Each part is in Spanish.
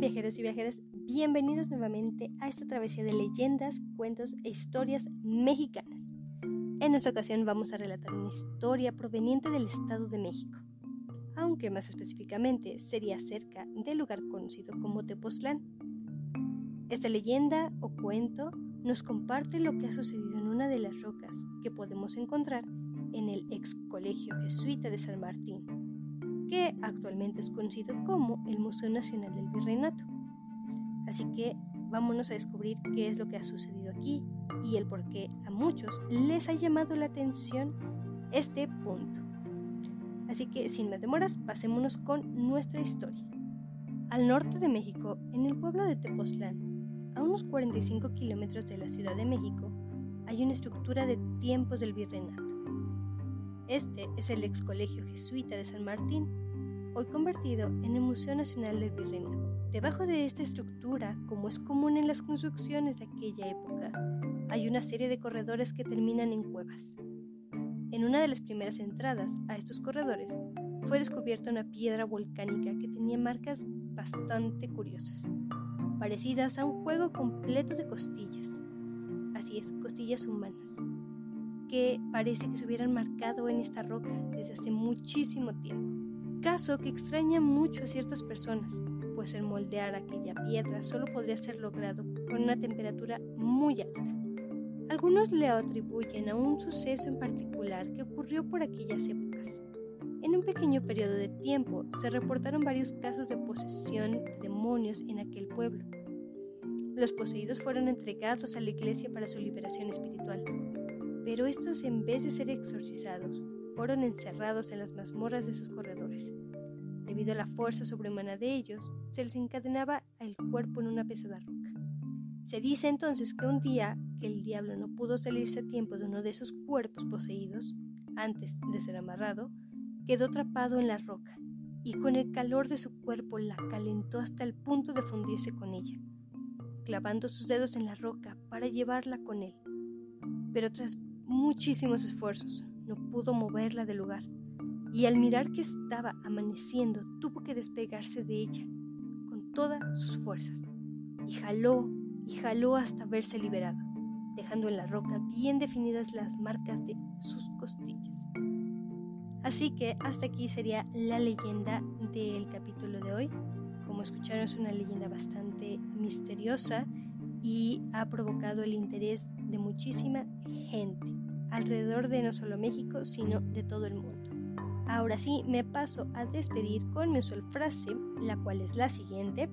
Viajeros y viajeras, bienvenidos nuevamente a esta travesía de leyendas, cuentos e historias mexicanas. En esta ocasión vamos a relatar una historia proveniente del Estado de México, aunque más específicamente sería cerca del lugar conocido como Tepoztlán. Esta leyenda o cuento nos comparte lo que ha sucedido en una de las rocas que podemos encontrar en el ex colegio jesuita de San Martín, que actualmente es conocido como el Museo Nacional del Virreinato. Así que vámonos a descubrir qué es lo que ha sucedido aquí y el por qué a muchos les ha llamado la atención este punto. Así que sin más demoras, pasémonos con nuestra historia. Al norte de México, en el pueblo de Tepoztlán, a unos 45 kilómetros de la Ciudad de México, hay una estructura de tiempos del virreinato. Este es el ex colegio jesuita de San Martín, hoy convertido en el Museo Nacional del Virreinato. Debajo de esta estructura, como es común en las construcciones de aquella época, hay una serie de corredores que terminan en cuevas. En una de las primeras entradas a estos corredores fue descubierta una piedra volcánica que tenía marcas bastante curiosas, parecidas a un juego completo de costillas. Así es, costillas humanas que parece que se hubieran marcado en esta roca desde hace muchísimo tiempo. Caso que extraña mucho a ciertas personas, pues el moldear aquella piedra solo podría ser logrado con una temperatura muy alta. Algunos le atribuyen a un suceso en particular que ocurrió por aquellas épocas. En un pequeño periodo de tiempo se reportaron varios casos de posesión de demonios en aquel pueblo. Los poseídos fueron entregados a la iglesia para su liberación espiritual, pero estos en vez de ser exorcizados, fueron encerrados en las mazmorras de sus corredores. Debido a la fuerza sobrehumana de ellos, se les encadenaba el cuerpo en una pesada roca. Se dice entonces que un día que el diablo no pudo salirse a tiempo de uno de esos cuerpos poseídos, antes de ser amarrado, quedó atrapado en la roca y con el calor de su cuerpo la calentó hasta el punto de fundirse con ella, clavando sus dedos en la roca para llevarla con él. Pero tras muchísimos esfuerzos, no pudo moverla del lugar, y al mirar que estaba amaneciendo tuvo que despegarse de ella con todas sus fuerzas, y jaló y jaló hasta verse liberado, dejando en la roca bien definidas las marcas de sus costillas. Así que hasta aquí sería la leyenda del capítulo de hoy. Como escucharon es una leyenda bastante misteriosa y ha provocado el interés de muchísima gente alrededor de no solo México, sino de todo el mundo. Ahora sí, me paso a despedir con mi usual frase, la cual es la siguiente.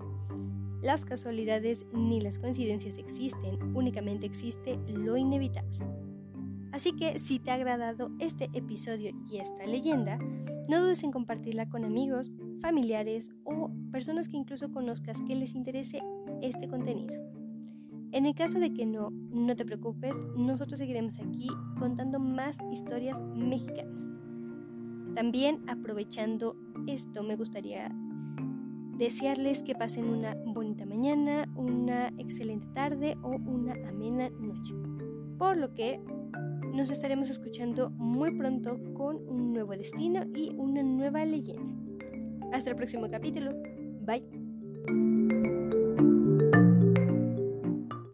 Las casualidades ni las coincidencias existen, únicamente existe lo inevitable. Así que si te ha agradado este episodio y esta leyenda, no dudes en compartirla con amigos, familiares o personas que incluso conozcas que les interese este contenido. En el caso de que no, no te preocupes, nosotros seguiremos aquí contando más historias mexicanas. También aprovechando esto, me gustaría desearles que pasen una bonita mañana, una excelente tarde o una amena noche. Por lo que nos estaremos escuchando muy pronto con un nuevo destino y una nueva leyenda. Hasta el próximo capítulo. Bye.